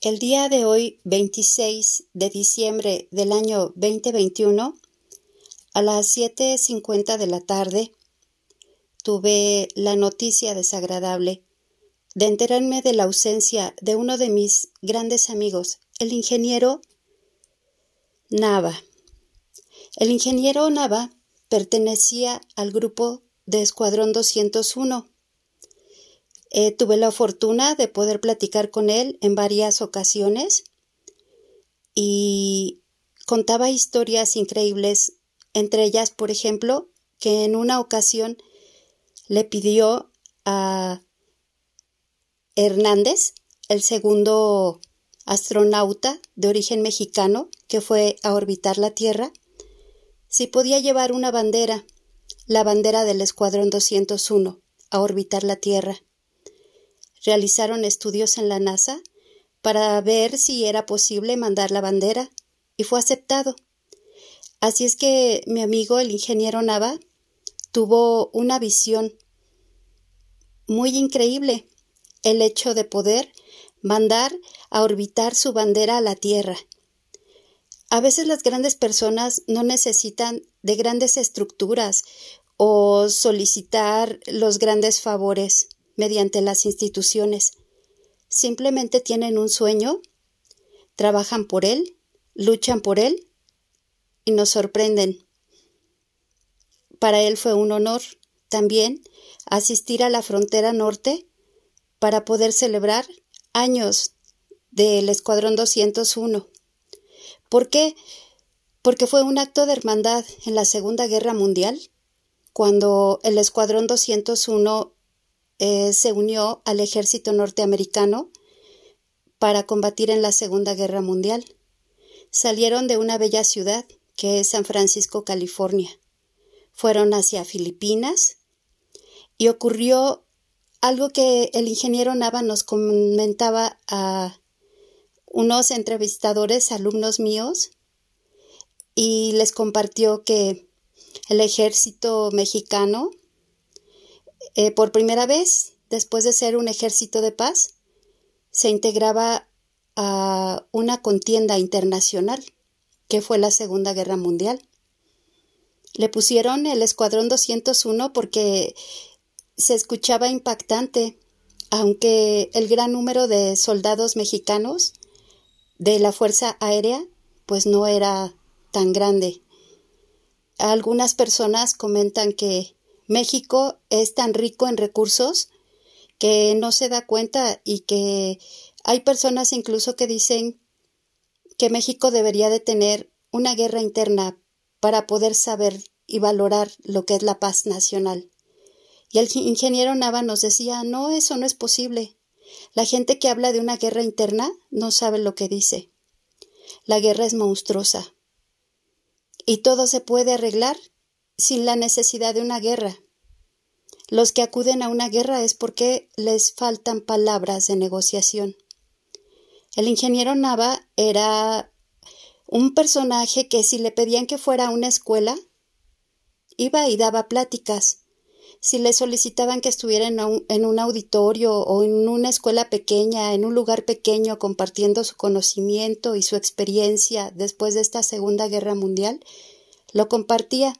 El día de hoy, 26 de diciembre del año 2021, a las 7.50 de la tarde, tuve la noticia desagradable de enterarme de la ausencia de uno de mis grandes amigos, el ingeniero Nava. El ingeniero Nava pertenecía al grupo de Escuadrón 201. Eh, tuve la fortuna de poder platicar con él en varias ocasiones y contaba historias increíbles, entre ellas, por ejemplo, que en una ocasión le pidió a Hernández, el segundo astronauta de origen mexicano que fue a orbitar la Tierra, si podía llevar una bandera, la bandera del Escuadrón 201, a orbitar la Tierra. Realizaron estudios en la NASA para ver si era posible mandar la bandera y fue aceptado. Así es que mi amigo el ingeniero Nava tuvo una visión muy increíble, el hecho de poder mandar a orbitar su bandera a la Tierra. A veces las grandes personas no necesitan de grandes estructuras o solicitar los grandes favores mediante las instituciones. Simplemente tienen un sueño, trabajan por él, luchan por él y nos sorprenden. Para él fue un honor también asistir a la frontera norte para poder celebrar años del Escuadrón 201. ¿Por qué? Porque fue un acto de hermandad en la Segunda Guerra Mundial, cuando el Escuadrón 201 eh, se unió al ejército norteamericano para combatir en la Segunda Guerra Mundial. Salieron de una bella ciudad, que es San Francisco, California. Fueron hacia Filipinas y ocurrió algo que el ingeniero Nava nos comentaba a unos entrevistadores, alumnos míos, y les compartió que el ejército mexicano, eh, por primera vez, después de ser un ejército de paz, se integraba a una contienda internacional, que fue la Segunda Guerra Mundial. Le pusieron el Escuadrón 201 porque se escuchaba impactante, aunque el gran número de soldados mexicanos de la Fuerza Aérea pues no era tan grande. Algunas personas comentan que México es tan rico en recursos que no se da cuenta y que hay personas incluso que dicen que México debería de tener una guerra interna para poder saber y valorar lo que es la paz nacional. Y el ingeniero Nava nos decía no, eso no es posible. La gente que habla de una guerra interna no sabe lo que dice. La guerra es monstruosa. Y todo se puede arreglar sin la necesidad de una guerra. Los que acuden a una guerra es porque les faltan palabras de negociación. El ingeniero Nava era un personaje que si le pedían que fuera a una escuela, iba y daba pláticas si le solicitaban que estuviera en un, auditorio o en una escuela pequeña, en un lugar pequeño, compartiendo su conocimiento y su experiencia después de esta Segunda Guerra Mundial, lo compartía.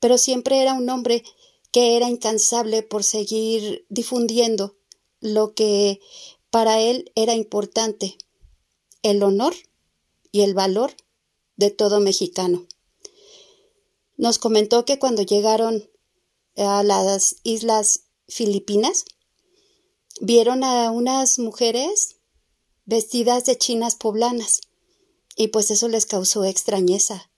Pero siempre era un hombre que era incansable por seguir difundiendo lo que para él era importante, el honor y el valor de todo mexicano. Nos comentó que cuando llegaron a las islas Filipinas, vieron a unas mujeres vestidas de chinas poblanas y pues eso les causó extrañeza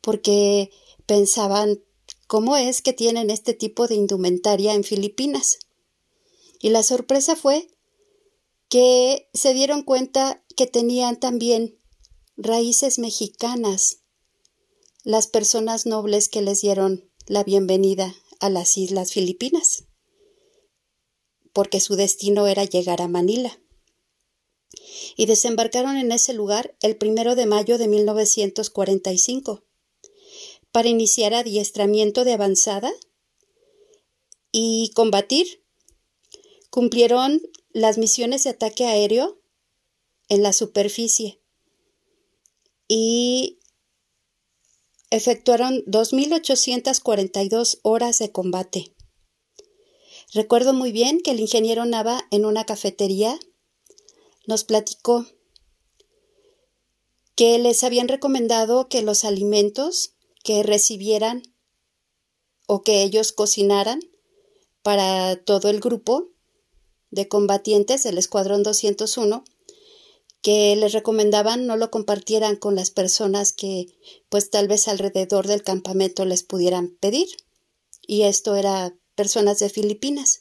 porque pensaban cómo es que tienen este tipo de indumentaria en Filipinas. Y la sorpresa fue que se dieron cuenta que tenían también raíces mexicanas las personas nobles que les dieron la bienvenida a las islas Filipinas, porque su destino era llegar a Manila. Y desembarcaron en ese lugar el primero de mayo de 1945 para iniciar adiestramiento de avanzada y combatir. Cumplieron las misiones de ataque aéreo en la superficie y efectuaron 2.842 horas de combate. Recuerdo muy bien que el ingeniero Nava en una cafetería nos platicó que les habían recomendado que los alimentos que recibieran o que ellos cocinaran para todo el grupo de combatientes del Escuadrón 201 que les recomendaban no lo compartieran con las personas que pues tal vez alrededor del campamento les pudieran pedir. Y esto era personas de Filipinas.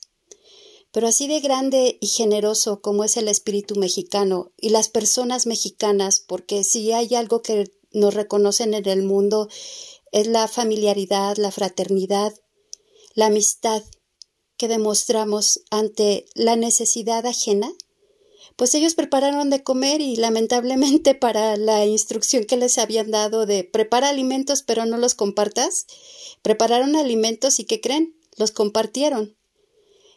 Pero así de grande y generoso como es el espíritu mexicano y las personas mexicanas, porque si hay algo que nos reconocen en el mundo es la familiaridad, la fraternidad, la amistad que demostramos ante la necesidad ajena, pues ellos prepararon de comer y lamentablemente para la instrucción que les habían dado de prepara alimentos pero no los compartas, prepararon alimentos y ¿qué creen? Los compartieron.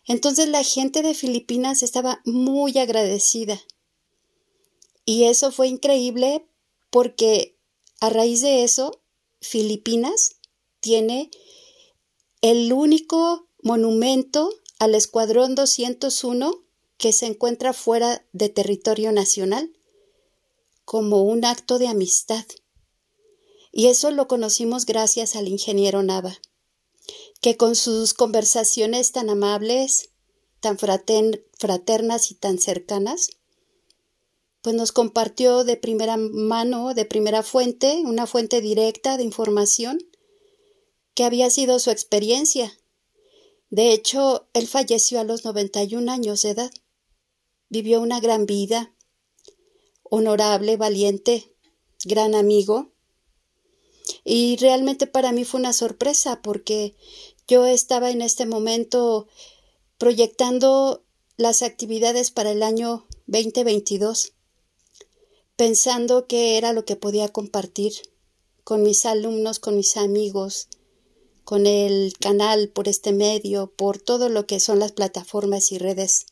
Entonces la gente de Filipinas estaba muy agradecida. Y eso fue increíble porque a raíz de eso, Filipinas tiene el único monumento al Escuadrón 201 que se encuentra fuera de territorio nacional como un acto de amistad. Y eso lo conocimos gracias al ingeniero Nava, que con sus conversaciones tan amables, tan fraternas y tan cercanas, pues nos compartió de primera mano, de primera fuente, una fuente directa de información, que había sido su experiencia. De hecho, él falleció a los 91 años de edad vivió una gran vida, honorable, valiente, gran amigo. Y realmente para mí fue una sorpresa porque yo estaba en este momento proyectando las actividades para el año 2022, pensando que era lo que podía compartir con mis alumnos, con mis amigos, con el canal, por este medio, por todo lo que son las plataformas y redes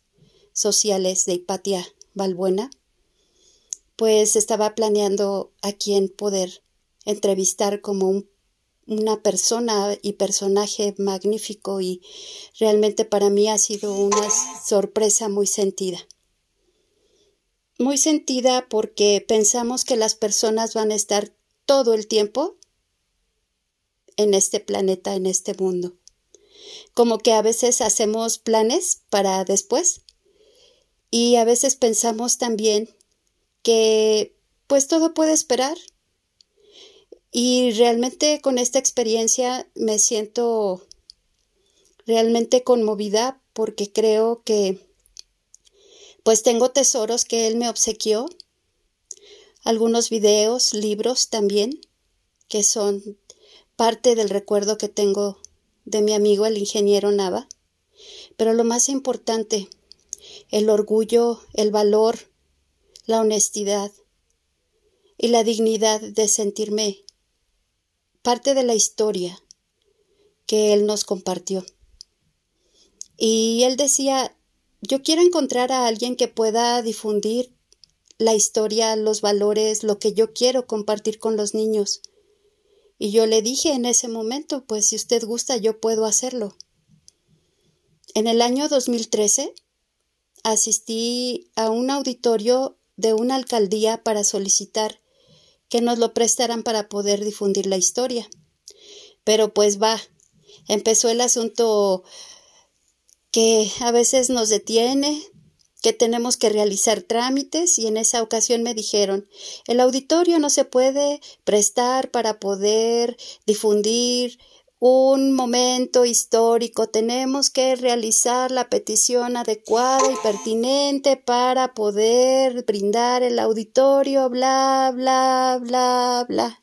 sociales de Hipatia Balbuena, pues estaba planeando a quién poder entrevistar como una persona y personaje magnífico y realmente para mí ha sido una sorpresa muy sentida. Muy sentida porque pensamos que las personas van a estar todo el tiempo en este planeta, en este mundo. Como que a veces hacemos planes para después y a veces pensamos también que pues todo puede esperar. Y realmente con esta experiencia me siento realmente conmovida porque creo que pues tengo tesoros que él me obsequió, algunos videos, libros también, que son parte del recuerdo que tengo de mi amigo el ingeniero Nava. Pero lo más importante el orgullo, el valor, la honestidad y la dignidad de sentirme parte de la historia que él nos compartió. Y él decía, yo quiero encontrar a alguien que pueda difundir la historia, los valores, lo que yo quiero compartir con los niños. Y yo le dije en ese momento, pues si usted gusta, yo puedo hacerlo. En el año 2013 asistí a un auditorio de una alcaldía para solicitar que nos lo prestaran para poder difundir la historia. Pero pues va, empezó el asunto que a veces nos detiene, que tenemos que realizar trámites y en esa ocasión me dijeron el auditorio no se puede prestar para poder difundir un momento histórico. Tenemos que realizar la petición adecuada y pertinente para poder brindar el auditorio, bla, bla, bla, bla.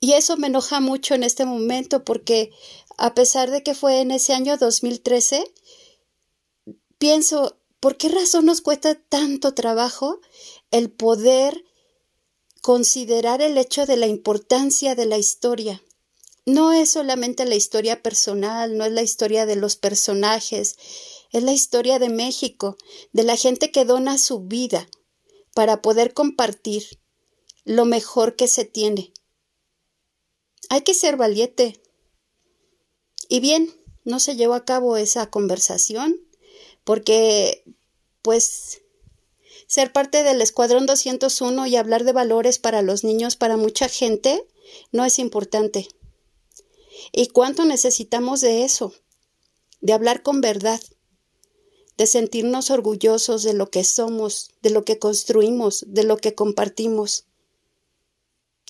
Y eso me enoja mucho en este momento porque a pesar de que fue en ese año 2013, pienso, ¿por qué razón nos cuesta tanto trabajo el poder considerar el hecho de la importancia de la historia? no es solamente la historia personal, no es la historia de los personajes, es la historia de México, de la gente que dona su vida para poder compartir lo mejor que se tiene. Hay que ser valiente. Y bien, no se llevó a cabo esa conversación porque, pues, ser parte del Escuadrón 201 y hablar de valores para los niños para mucha gente no es importante. ¿Y cuánto necesitamos de eso? De hablar con verdad, de sentirnos orgullosos de lo que somos, de lo que construimos, de lo que compartimos.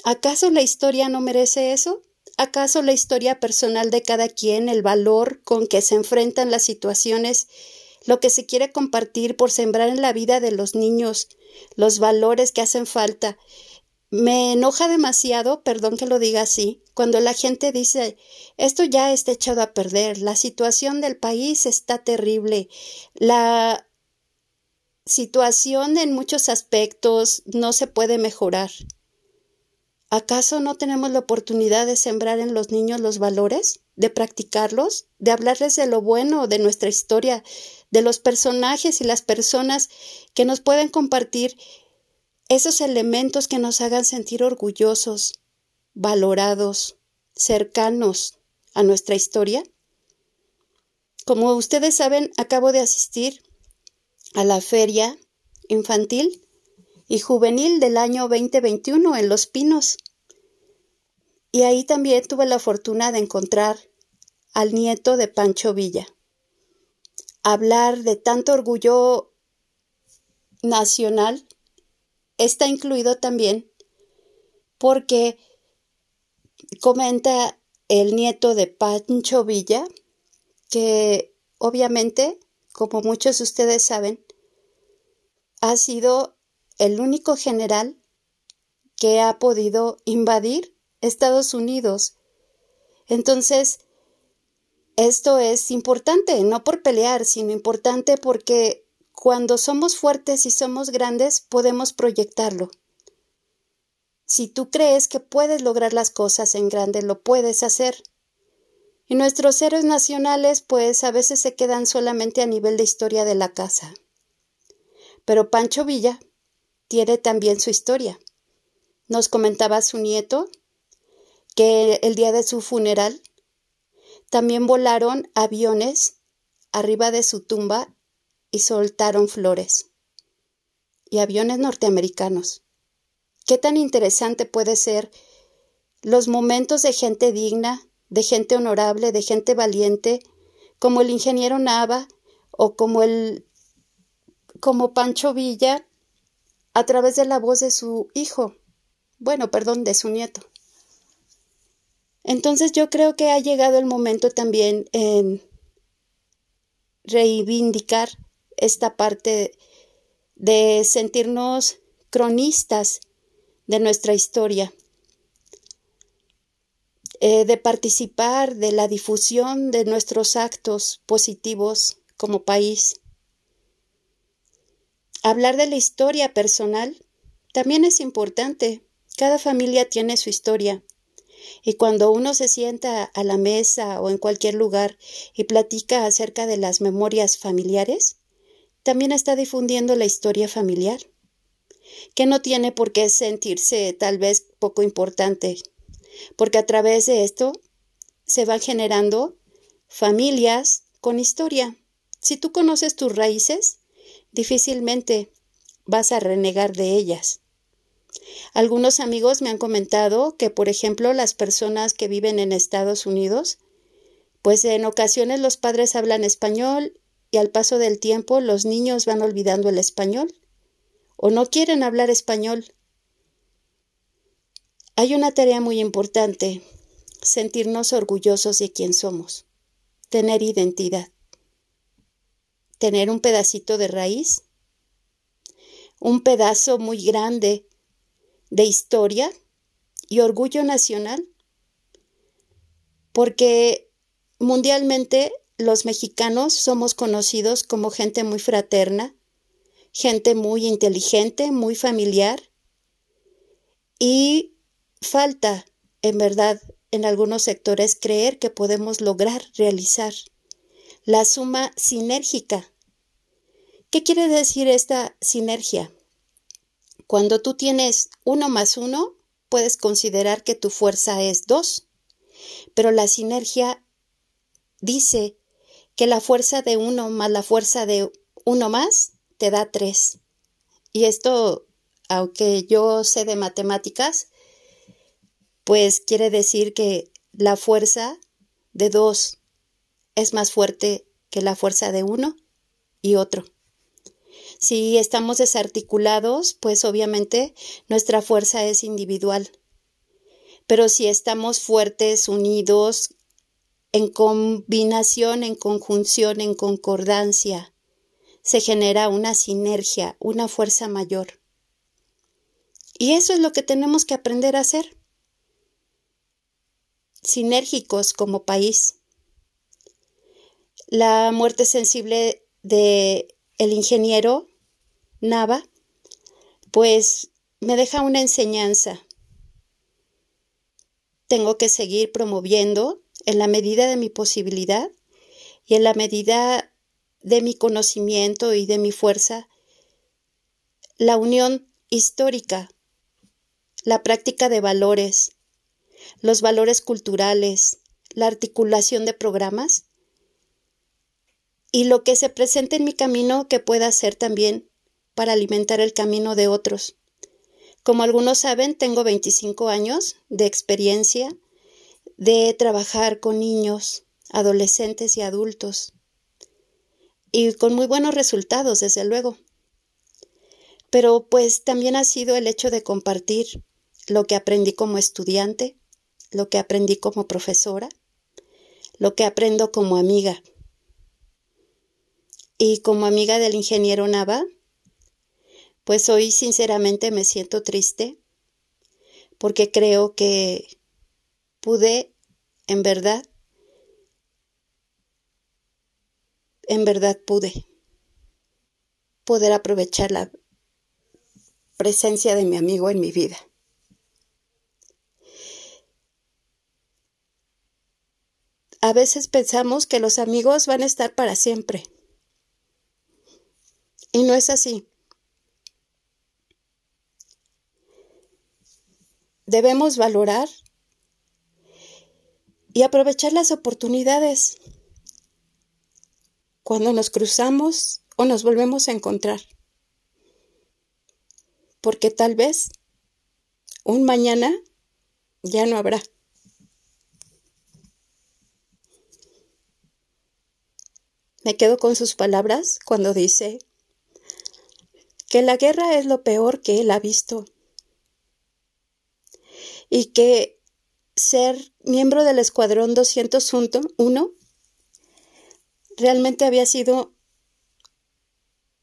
¿Acaso la historia no merece eso? ¿Acaso la historia personal de cada quien, el valor con que se enfrentan las situaciones, lo que se quiere compartir por sembrar en la vida de los niños, los valores que hacen falta, me enoja demasiado, perdón que lo diga así, cuando la gente dice esto ya está echado a perder, la situación del país está terrible, la situación en muchos aspectos no se puede mejorar. ¿Acaso no tenemos la oportunidad de sembrar en los niños los valores, de practicarlos, de hablarles de lo bueno de nuestra historia, de los personajes y las personas que nos pueden compartir esos elementos que nos hagan sentir orgullosos, valorados, cercanos a nuestra historia? Como ustedes saben, acabo de asistir a la feria infantil y juvenil del año 2021 en Los Pinos. Y ahí también tuve la fortuna de encontrar al nieto de Pancho Villa. Hablar de tanto orgullo nacional está incluido también porque comenta el nieto de Pancho Villa que obviamente, como muchos de ustedes saben, ha sido el único general que ha podido invadir Estados Unidos. Entonces, esto es importante, no por pelear, sino importante porque cuando somos fuertes y somos grandes, podemos proyectarlo. Si tú crees que puedes lograr las cosas en grande, lo puedes hacer. Y nuestros héroes nacionales, pues a veces se quedan solamente a nivel de historia de la casa. Pero Pancho Villa tiene también su historia. Nos comentaba su nieto que el día de su funeral también volaron aviones arriba de su tumba y soltaron flores. Y aviones norteamericanos. ¿Qué tan interesante puede ser los momentos de gente digna, de gente honorable, de gente valiente, como el ingeniero Nava o como el como Pancho Villa a través de la voz de su hijo, bueno, perdón, de su nieto. Entonces yo creo que ha llegado el momento también en reivindicar esta parte de sentirnos cronistas de nuestra historia, eh, de participar de la difusión de nuestros actos positivos como país. Hablar de la historia personal también es importante. Cada familia tiene su historia. Y cuando uno se sienta a la mesa o en cualquier lugar y platica acerca de las memorias familiares, también está difundiendo la historia familiar, que no tiene por qué sentirse tal vez poco importante, porque a través de esto se van generando familias con historia. Si tú conoces tus raíces, difícilmente vas a renegar de ellas. Algunos amigos me han comentado que, por ejemplo, las personas que viven en Estados Unidos, pues en ocasiones los padres hablan español y al paso del tiempo los niños van olvidando el español o no quieren hablar español. Hay una tarea muy importante, sentirnos orgullosos de quién somos, tener identidad, tener un pedacito de raíz, un pedazo muy grande de historia y orgullo nacional, porque mundialmente los mexicanos somos conocidos como gente muy fraterna, gente muy inteligente, muy familiar, y falta, en verdad, en algunos sectores creer que podemos lograr realizar la suma sinérgica. ¿Qué quiere decir esta sinergia? Cuando tú tienes uno más uno, puedes considerar que tu fuerza es dos. Pero la sinergia dice que la fuerza de uno más la fuerza de uno más te da tres. Y esto, aunque yo sé de matemáticas, pues quiere decir que la fuerza de dos es más fuerte que la fuerza de uno y otro. Si estamos desarticulados, pues obviamente nuestra fuerza es individual. Pero si estamos fuertes, unidos, en combinación, en conjunción, en concordancia, se genera una sinergia, una fuerza mayor. Y eso es lo que tenemos que aprender a hacer. Sinérgicos como país. La muerte sensible de el ingeniero Nava, pues me deja una enseñanza. Tengo que seguir promoviendo en la medida de mi posibilidad y en la medida de mi conocimiento y de mi fuerza la unión histórica, la práctica de valores, los valores culturales, la articulación de programas y lo que se presente en mi camino que pueda ser también para alimentar el camino de otros. Como algunos saben, tengo 25 años de experiencia de trabajar con niños, adolescentes y adultos. Y con muy buenos resultados, desde luego. Pero pues también ha sido el hecho de compartir lo que aprendí como estudiante, lo que aprendí como profesora, lo que aprendo como amiga. Y como amiga del ingeniero Nava, pues hoy sinceramente me siento triste porque creo que pude, en verdad, en verdad pude poder aprovechar la presencia de mi amigo en mi vida. A veces pensamos que los amigos van a estar para siempre. Y no es así. Debemos valorar y aprovechar las oportunidades cuando nos cruzamos o nos volvemos a encontrar. Porque tal vez un mañana ya no habrá. Me quedo con sus palabras cuando dice que la guerra es lo peor que él ha visto y que ser miembro del Escuadrón 201 realmente había sido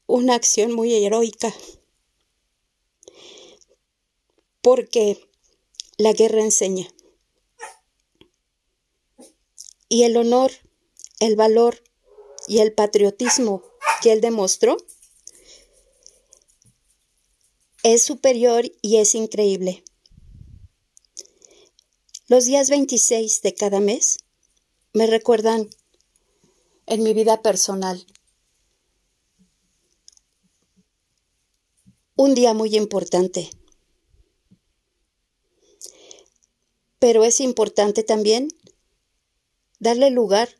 una acción muy heroica, porque la guerra enseña. Y el honor, el valor y el patriotismo que él demostró es superior y es increíble. Los días 26 de cada mes me recuerdan en mi vida personal un día muy importante. Pero es importante también darle lugar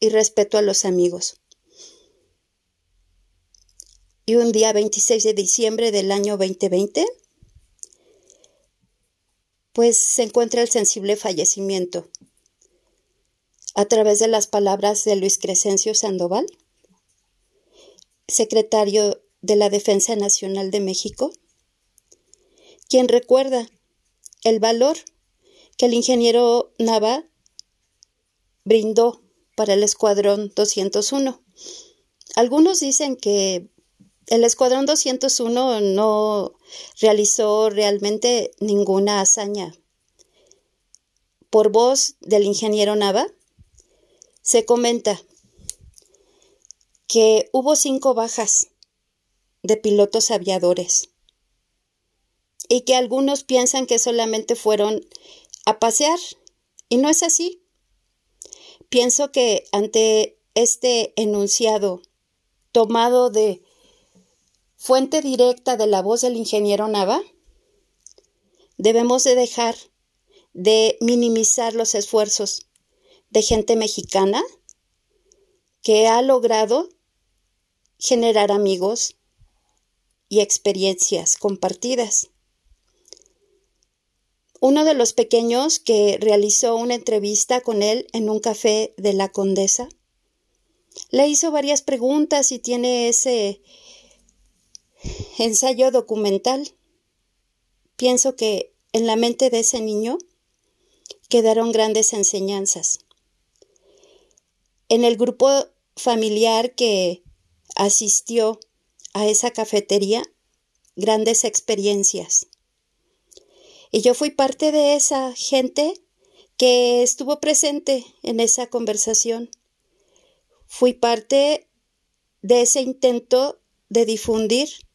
y respeto a los amigos. Y un día 26 de diciembre del año 2020 pues se encuentra el sensible fallecimiento. A través de las palabras de Luis Crescencio Sandoval, secretario de la Defensa Nacional de México, quien recuerda el valor que el ingeniero Nava brindó para el Escuadrón 201. Algunos dicen que el Escuadrón 201 no realizó realmente ninguna hazaña. Por voz del ingeniero Nava, se comenta que hubo cinco bajas de pilotos aviadores y que algunos piensan que solamente fueron a pasear y no es así. Pienso que ante este enunciado tomado de fuente directa de la voz del ingeniero Nava, debemos de dejar de minimizar los esfuerzos de gente mexicana que ha logrado generar amigos y experiencias compartidas. Uno de los pequeños que realizó una entrevista con él en un café de la Condesa le hizo varias preguntas y tiene ese ensayo documental. Pienso que en la mente de ese niño quedaron grandes enseñanzas. En el grupo familiar que asistió a esa cafetería, grandes experiencias. Y yo fui parte de esa gente que estuvo presente en esa conversación. Fui parte de ese intento de difundir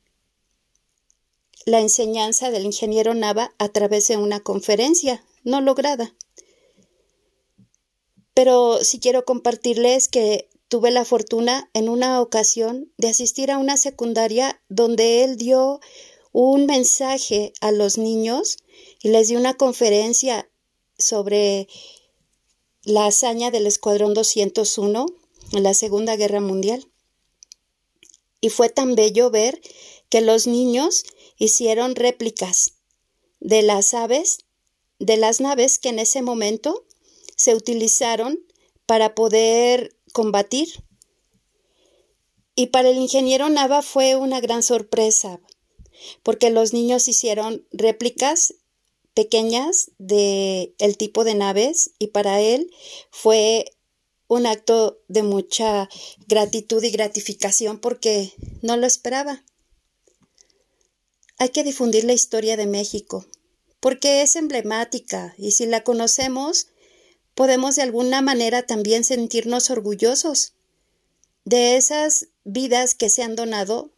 la enseñanza del ingeniero Nava a través de una conferencia no lograda. Pero sí quiero compartirles que tuve la fortuna en una ocasión de asistir a una secundaria donde él dio un mensaje a los niños y les dio una conferencia sobre la hazaña del Escuadrón 201 en la Segunda Guerra Mundial. Y fue tan bello ver que los niños hicieron réplicas de las aves, de las naves que en ese momento se utilizaron para poder combatir. Y para el ingeniero Nava fue una gran sorpresa, porque los niños hicieron réplicas pequeñas de tipo de naves y para él fue un acto de mucha gratitud y gratificación porque no lo esperaba. Hay que difundir la historia de México, porque es emblemática y si la conocemos, podemos de alguna manera también sentirnos orgullosos de esas vidas que se han donado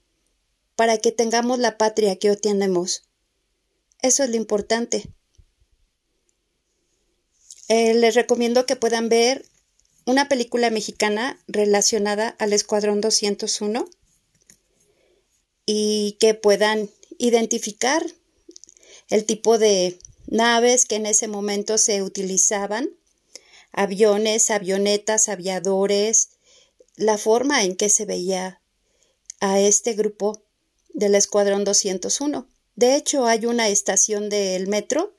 para que tengamos la patria que hoy tenemos. Eso es lo importante. Eh, les recomiendo que puedan ver una película mexicana relacionada al Escuadrón 201 y que puedan identificar el tipo de naves que en ese momento se utilizaban, aviones, avionetas, aviadores, la forma en que se veía a este grupo del Escuadrón 201. De hecho, hay una estación del metro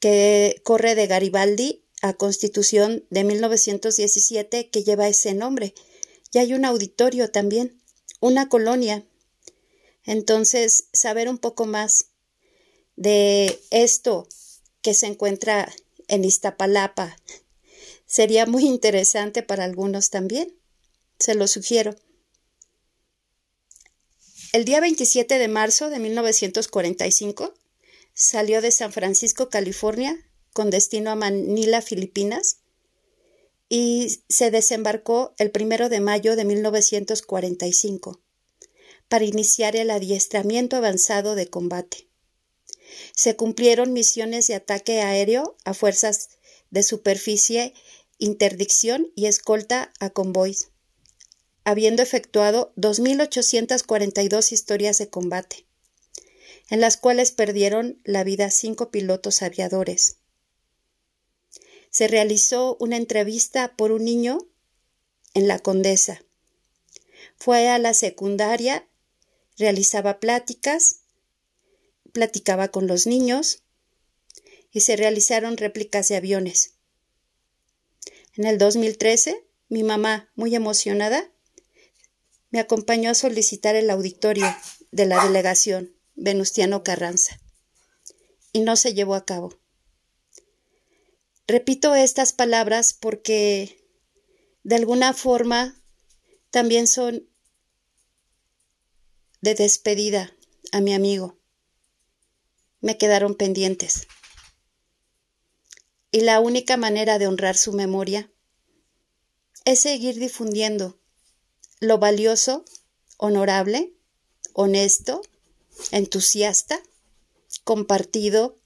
que corre de Garibaldi a Constitución de 1917 que lleva ese nombre. Y hay un auditorio también, una colonia entonces, saber un poco más de esto que se encuentra en Iztapalapa sería muy interesante para algunos también. Se lo sugiero. El día 27 de marzo de 1945 salió de San Francisco, California, con destino a Manila, Filipinas, y se desembarcó el primero de mayo de 1945 para iniciar el adiestramiento avanzado de combate. Se cumplieron misiones de ataque aéreo a fuerzas de superficie, interdicción y escolta a convoys, habiendo efectuado 2.842 historias de combate, en las cuales perdieron la vida cinco pilotos aviadores. Se realizó una entrevista por un niño en la Condesa. Fue a la secundaria realizaba pláticas, platicaba con los niños y se realizaron réplicas de aviones. En el 2013, mi mamá, muy emocionada, me acompañó a solicitar el auditorio de la delegación Venustiano Carranza y no se llevó a cabo. Repito estas palabras porque de alguna forma también son de despedida a mi amigo. Me quedaron pendientes. Y la única manera de honrar su memoria es seguir difundiendo lo valioso, honorable, honesto, entusiasta, compartido,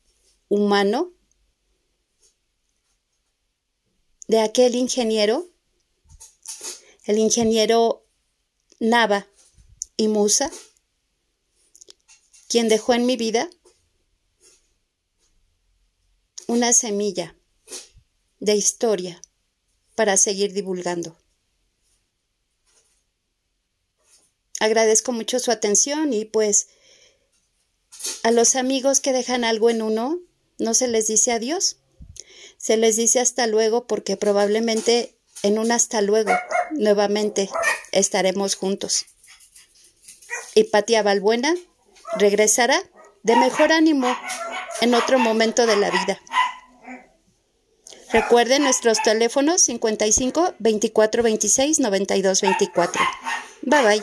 humano de aquel ingeniero, el ingeniero Nava y Musa, quien dejó en mi vida una semilla de historia para seguir divulgando. Agradezco mucho su atención y pues a los amigos que dejan algo en uno no se les dice adiós, se les dice hasta luego porque probablemente en un hasta luego nuevamente estaremos juntos. Y Patia Balbuena regresará de mejor ánimo en otro momento de la vida. Recuerden nuestros teléfonos 55 24 26 92 24. Bye bye.